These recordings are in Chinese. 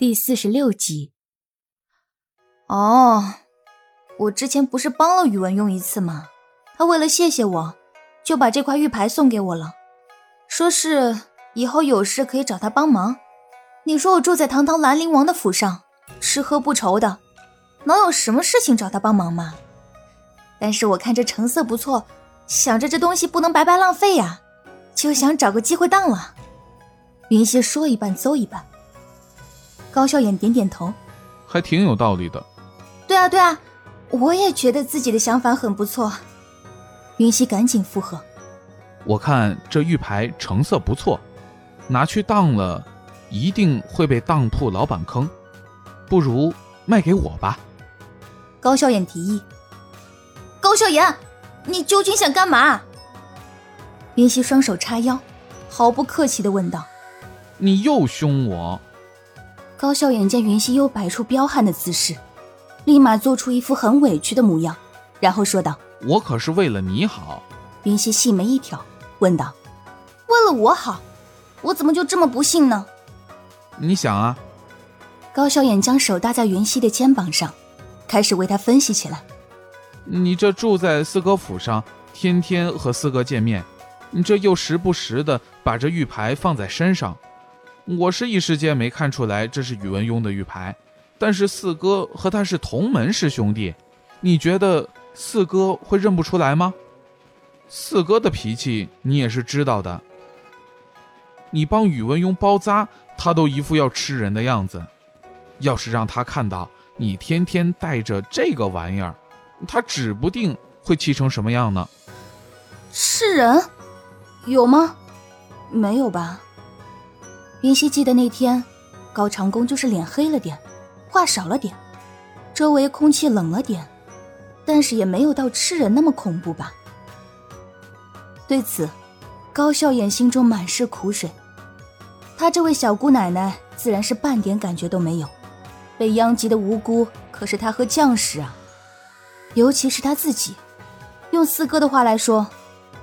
第四十六集。哦，我之前不是帮了宇文用一次吗？他为了谢谢我，就把这块玉牌送给我了，说是以后有事可以找他帮忙。你说我住在堂堂兰陵王的府上，吃喝不愁的，能有什么事情找他帮忙吗？但是我看这成色不错，想着这东西不能白白浪费呀，就想找个机会当了。云溪说一半邹一半。高笑眼点点头，还挺有道理的。对啊，对啊，我也觉得自己的想法很不错。云溪赶紧附和。我看这玉牌成色不错，拿去当了，一定会被当铺老板坑，不如卖给我吧。高笑眼提议。高笑颜，你究竟想干嘛？云溪双手叉腰，毫不客气的问道。你又凶我。高笑眼见云溪又摆出彪悍的姿势，立马做出一副很委屈的模样，然后说道：“我可是为了你好。”云溪细眉一挑，问道：“为了我好，我怎么就这么不幸呢？”你想啊。高笑眼将手搭在云溪的肩膀上，开始为他分析起来：“你这住在四哥府上，天天和四哥见面，你这又时不时的把这玉牌放在身上。”我是一时间没看出来这是宇文邕的玉牌，但是四哥和他是同门师兄弟，你觉得四哥会认不出来吗？四哥的脾气你也是知道的，你帮宇文邕包扎，他都一副要吃人的样子。要是让他看到你天天带着这个玩意儿，他指不定会气成什么样呢。吃人？有吗？没有吧。云溪记得那天，高长恭就是脸黑了点，话少了点，周围空气冷了点，但是也没有到吃人那么恐怖吧。对此，高笑眼心中满是苦水。她这位小姑奶奶自然是半点感觉都没有，被殃及的无辜可是她和将士啊，尤其是她自己。用四哥的话来说，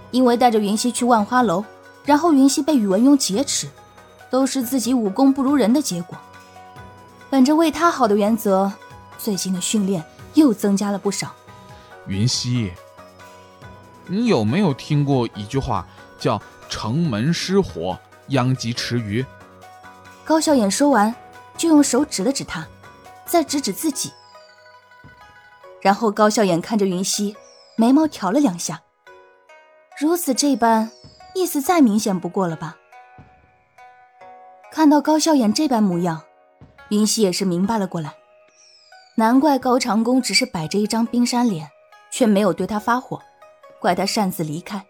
因为带着云溪去万花楼，然后云溪被宇文邕劫持。都是自己武功不如人的结果。本着为他好的原则，最近的训练又增加了不少。云溪，你有没有听过一句话，叫“城门失火，殃及池鱼”？高笑眼说完，就用手指了指他，再指指自己。然后高笑眼看着云溪，眉毛挑了两下。如此这般，意思再明显不过了吧？看到高笑颜这般模样，云溪也是明白了过来。难怪高长恭只是摆着一张冰山脸，却没有对他发火，怪他擅自离开。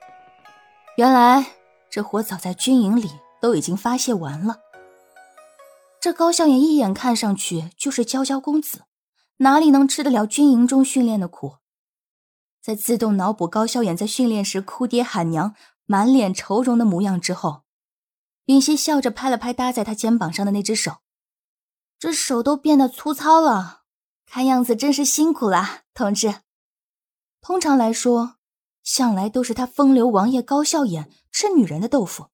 原来这火早在军营里都已经发泄完了。这高笑颜一眼看上去就是娇娇公子，哪里能吃得了军营中训练的苦？在自动脑补高笑颜在训练时哭爹喊娘、满脸愁容的模样之后。云溪笑着拍了拍搭在他肩膀上的那只手，这手都变得粗糙了，看样子真是辛苦了，同志。通常来说，向来都是他风流王爷高笑颜吃女人的豆腐，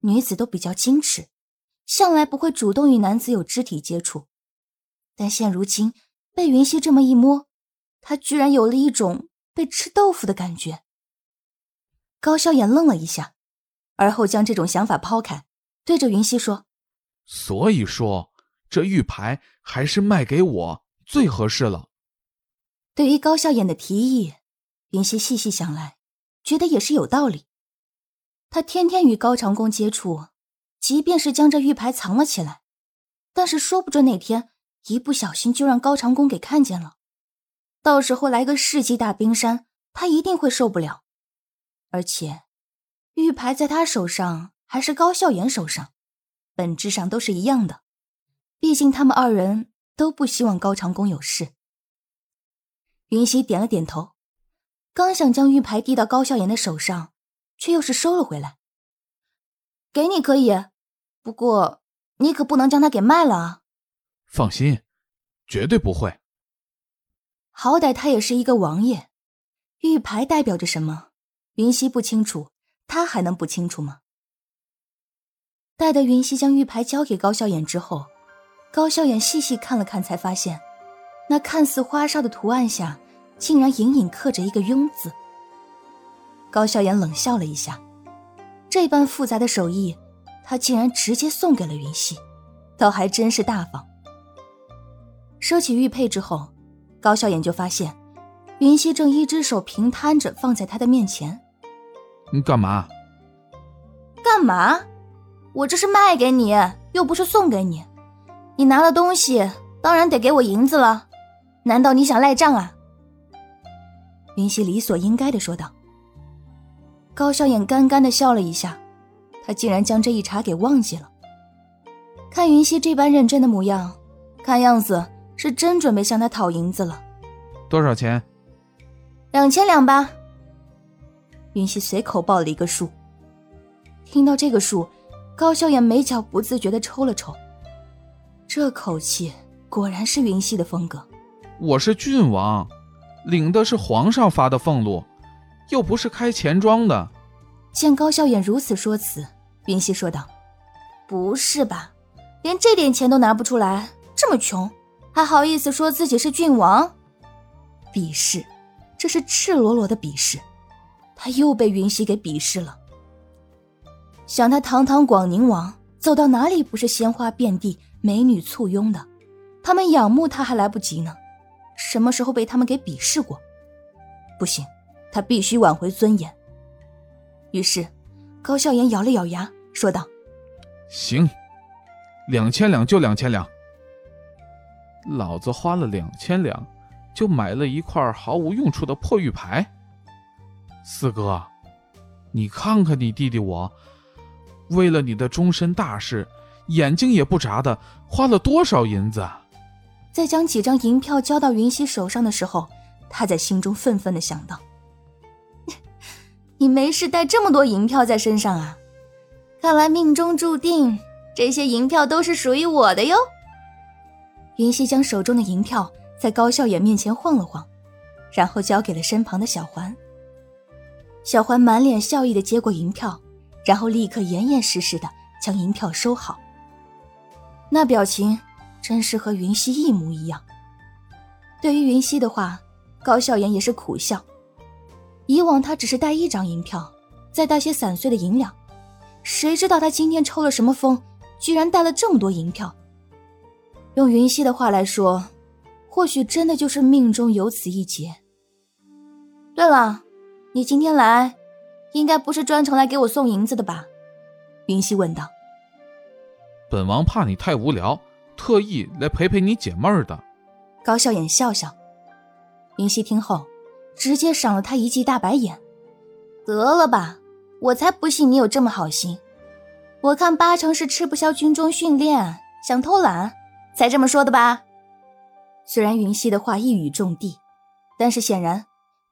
女子都比较矜持，向来不会主动与男子有肢体接触。但现如今被云溪这么一摸，他居然有了一种被吃豆腐的感觉。高笑颜愣了一下。而后将这种想法抛开，对着云溪说：“所以说，这玉牌还是卖给我最合适了。”对于高笑颜的提议，云溪细细想来，觉得也是有道理。他天天与高长恭接触，即便是将这玉牌藏了起来，但是说不准哪天一不小心就让高长恭给看见了，到时候来个世纪大冰山，他一定会受不了，而且。玉牌在他手上还是高笑颜手上，本质上都是一样的。毕竟他们二人都不希望高长恭有事。云溪点了点头，刚想将玉牌递到高笑颜的手上，却又是收了回来。给你可以，不过你可不能将它给卖了啊！放心，绝对不会。好歹他也是一个王爷，玉牌代表着什么，云溪不清楚。他还能不清楚吗？待得云溪将玉牌交给高笑颜之后，高笑眼细细看了看，才发现，那看似花哨的图案下，竟然隐隐刻着一个“庸”字。高笑眼冷笑了一下，这般复杂的手艺，他竟然直接送给了云溪，倒还真是大方。收起玉佩之后，高笑眼就发现，云溪正一只手平摊着放在他的面前。你干嘛？干嘛？我这是卖给你，又不是送给你。你拿了东西，当然得给我银子了。难道你想赖账啊？云溪理所应该的说道。高笑眼干干的笑了一下，他竟然将这一茬给忘记了。看云溪这般认真的模样，看样子是真准备向他讨银子了。多少钱？两千两吧。云溪随口报了一个数。听到这个数，高笑眼眉角不自觉的抽了抽。这口气果然是云溪的风格。我是郡王，领的是皇上发的俸禄，又不是开钱庄的。见高笑眼如此说辞，云溪说道：“不是吧？连这点钱都拿不出来，这么穷，还好意思说自己是郡王？鄙视，这是赤裸裸的鄙视。他又被云溪给鄙视了。想他堂堂广宁王，走到哪里不是鲜花遍地？”美女簇拥的，他们仰慕他还来不及呢，什么时候被他们给鄙视过？不行，他必须挽回尊严。于是，高笑颜咬了咬牙，说道：“行，两千两就两千两。老子花了两千两，就买了一块毫无用处的破玉牌。四哥，你看看你弟弟我，为了你的终身大事。”眼睛也不眨的，花了多少银子？在将几张银票交到云溪手上的时候，他在心中愤愤的想到：“ 你没事带这么多银票在身上啊？看来命中注定，这些银票都是属于我的哟。”云溪将手中的银票在高笑眼面前晃了晃，然后交给了身旁的小环。小环满脸笑意的接过银票，然后立刻严严实实的将银票收好。那表情真是和云溪一模一样。对于云溪的话，高笑颜也是苦笑。以往他只是带一张银票，再带些散碎的银两，谁知道他今天抽了什么风，居然带了这么多银票。用云溪的话来说，或许真的就是命中有此一劫。对了，你今天来，应该不是专程来给我送银子的吧？云溪问道。本王怕你太无聊，特意来陪陪你解闷儿的。高笑眼笑笑，云溪听后，直接赏了他一记大白眼。得了吧，我才不信你有这么好心。我看八成是吃不消军中训练，想偷懒，才这么说的吧。虽然云溪的话一语中的，但是显然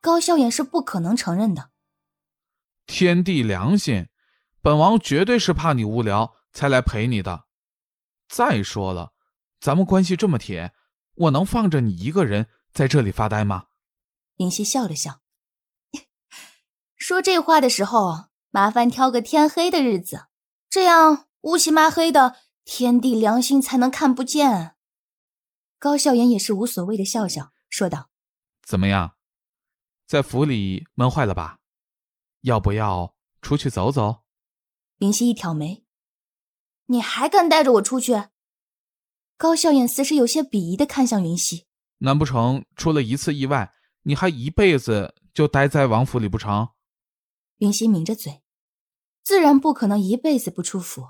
高笑颜是不可能承认的。天地良心，本王绝对是怕你无聊才来陪你的。再说了，咱们关系这么铁，我能放着你一个人在这里发呆吗？林夕笑了笑，说这话的时候，麻烦挑个天黑的日子，这样乌漆麻黑的，天地良心才能看不见。高笑颜也是无所谓的笑笑，说道：“怎么样，在府里闷坏了吧？要不要出去走走？”云溪一挑眉。你还敢带着我出去？高笑眼似是有些鄙夷的看向云溪。难不成出了一次意外，你还一辈子就待在王府里不成？云溪抿着嘴，自然不可能一辈子不出府，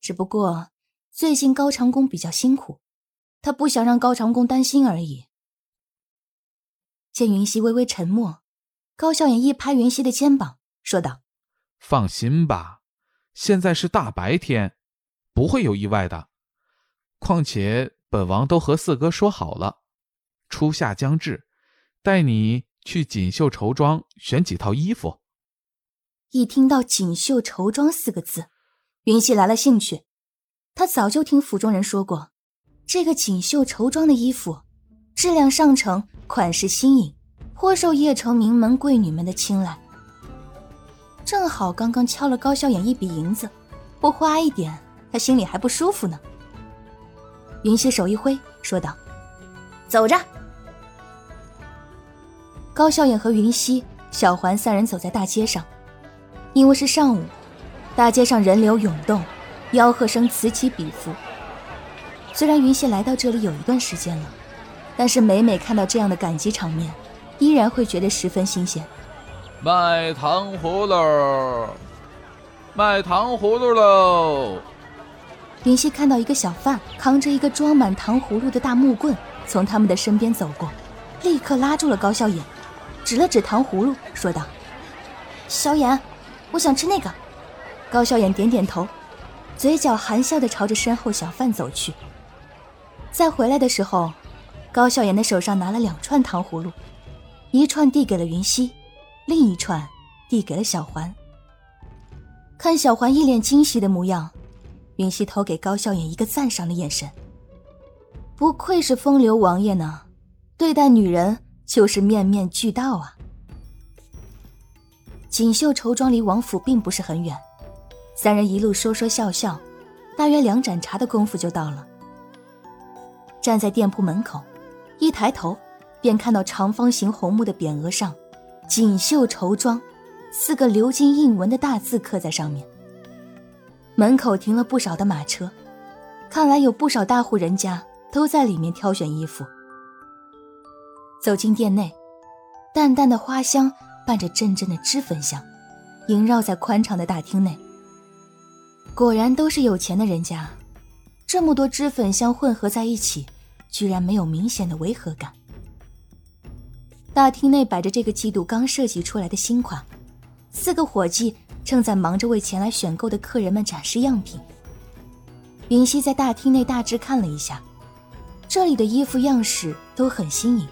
只不过最近高长恭比较辛苦，他不想让高长恭担心而已。见云溪微微沉默，高笑眼一拍云溪的肩膀，说道：“放心吧，现在是大白天。”不会有意外的，况且本王都和四哥说好了，初夏将至，带你去锦绣绸庄选几套衣服。一听到“锦绣绸庄”四个字，云溪来了兴趣。他早就听府中人说过，这个锦绣绸庄的衣服质量上乘，款式新颖，颇受邺城名门贵女们的青睐。正好刚刚敲了高笑眼一笔银子，不花一点。他心里还不舒服呢。云溪手一挥，说道：“走着。”高笑颜和云溪、小环三人走在大街上，因为是上午，大街上人流涌动，吆喝声此起彼伏。虽然云溪来到这里有一段时间了，但是每每看到这样的赶集场面，依然会觉得十分新鲜。卖糖葫芦，卖糖葫芦喽！云溪看到一个小贩扛着一个装满糖葫芦的大木棍从他们的身边走过，立刻拉住了高笑眼，指了指糖葫芦，说道：“小眼，我想吃那个。”高笑眼点点头，嘴角含笑的朝着身后小贩走去。再回来的时候，高笑颜的手上拿了两串糖葫芦，一串递给了云溪，另一串递给了小环。看小环一脸惊喜的模样。云溪投给高笑颜一个赞赏的眼神。不愧是风流王爷呢，对待女人就是面面俱到啊。锦绣绸庄离王府并不是很远，三人一路说说笑笑，大约两盏茶的功夫就到了。站在店铺门口，一抬头便看到长方形红木的匾额上“锦绣绸庄”四个鎏金印纹的大字刻在上面。门口停了不少的马车，看来有不少大户人家都在里面挑选衣服。走进店内，淡淡的花香伴着阵阵的脂粉香，萦绕在宽敞的大厅内。果然都是有钱的人家，这么多脂粉香混合在一起，居然没有明显的违和感。大厅内摆着这个季度刚设计出来的新款，四个伙计。正在忙着为前来选购的客人们展示样品。云溪在大厅内大致看了一下，这里的衣服样式都很新颖，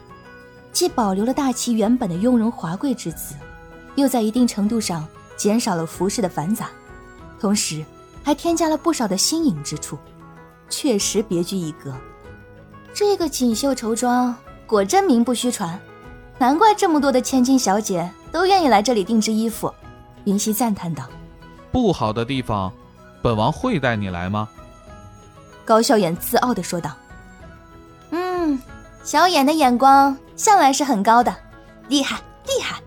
既保留了大齐原本的雍容华贵之姿，又在一定程度上减少了服饰的繁杂，同时还添加了不少的新颖之处，确实别具一格。这个锦绣绸庄果真名不虚传，难怪这么多的千金小姐都愿意来这里定制衣服。云溪赞叹道：“不好的地方，本王会带你来吗？”高笑眼自傲的说道：“嗯，小眼的眼光向来是很高的，厉害厉害。”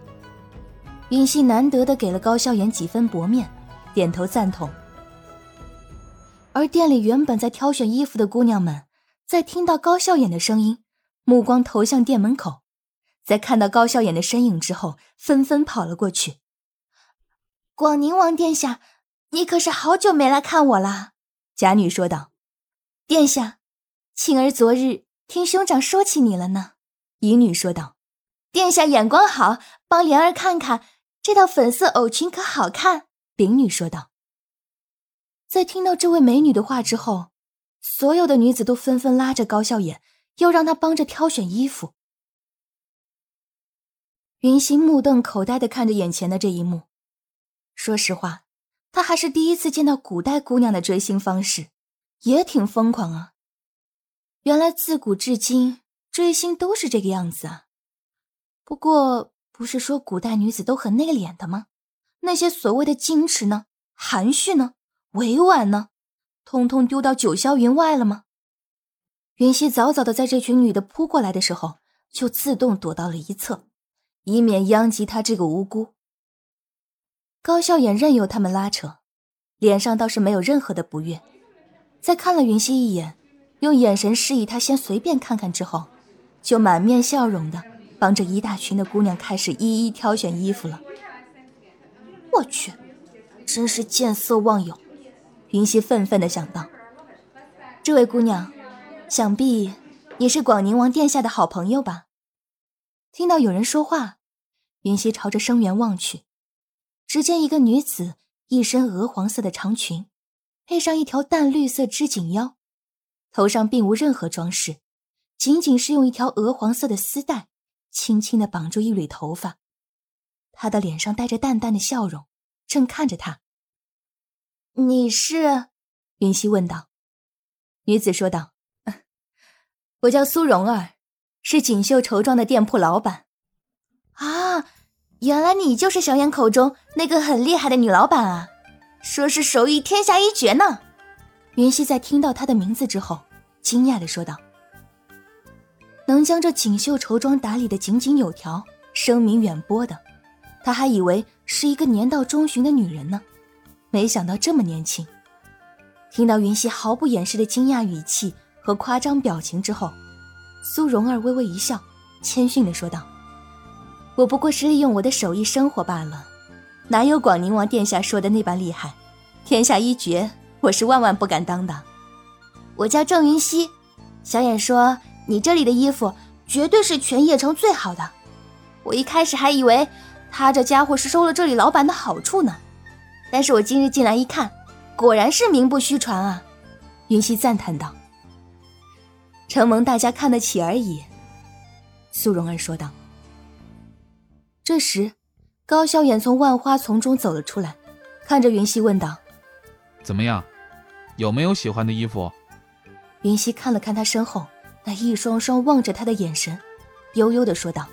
云溪难得的给了高笑颜几分薄面，点头赞同。而店里原本在挑选衣服的姑娘们，在听到高笑眼的声音，目光投向店门口，在看到高笑眼的身影之后，纷纷跑了过去。广宁王殿下，你可是好久没来看我了。”贾女说道。“殿下，庆儿昨日听兄长说起你了呢。”怡女说道。“殿下眼光好，帮莲儿看看这套粉色藕裙可好看。”丙女说道。在听到这位美女的话之后，所有的女子都纷纷拉着高笑颜，要让她帮着挑选衣服。云溪目瞪口呆的看着眼前的这一幕。说实话，他还是第一次见到古代姑娘的追星方式，也挺疯狂啊。原来自古至今追星都是这个样子啊。不过，不是说古代女子都很内敛的吗？那些所谓的矜持呢、含蓄呢、委婉呢，通通丢到九霄云外了吗？云溪早早的在这群女的扑过来的时候，就自动躲到了一侧，以免殃及她这个无辜。高笑眼任由他们拉扯，脸上倒是没有任何的不悦。在看了云溪一眼，用眼神示意他先随便看看之后，就满面笑容的帮着一大群的姑娘开始一一挑选衣服了。我去，真是见色忘友！云溪愤愤的想到。这位姑娘，想必也是广宁王殿下的好朋友吧？听到有人说话，云溪朝着声源望去。只见一个女子，一身鹅黄色的长裙，配上一条淡绿色织锦腰，头上并无任何装饰，仅仅是用一条鹅黄色的丝带轻轻的绑住一缕头发。她的脸上带着淡淡的笑容，正看着他。你是？云溪问道。女子说道：“ 我叫苏蓉儿，是锦绣绸庄的店铺老板。”啊。原来你就是小眼口中那个很厉害的女老板啊！说是手艺天下一绝呢。云溪在听到她的名字之后，惊讶的说道：“能将这锦绣绸庄打理的井井有条、声名远播的，他还以为是一个年到中旬的女人呢，没想到这么年轻。”听到云溪毫不掩饰的惊讶语气和夸张表情之后，苏蓉儿微微一笑，谦逊的说道：“我不过是利用我的手艺生活罢了，哪有广宁王殿下说的那般厉害？天下一绝，我是万万不敢当的。我叫郑云溪，小眼说你这里的衣服绝对是全邺城最好的。我一开始还以为他这家伙是收了这里老板的好处呢，但是我今日进来一看。”果然是名不虚传啊！云溪赞叹道：“承蒙大家看得起而已。”苏蓉儿说道。这时，高萧衍从万花丛中走了出来，看着云溪问道：“怎么样？有没有喜欢的衣服？”云溪看了看他身后那一双双望着他的眼神，悠悠的说道：“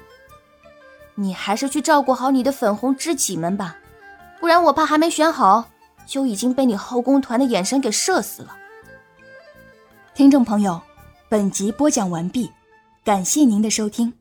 你还是去照顾好你的粉红知己们吧，不然我怕还没选好。”就已经被你后宫团的眼神给射死了。听众朋友，本集播讲完毕，感谢您的收听。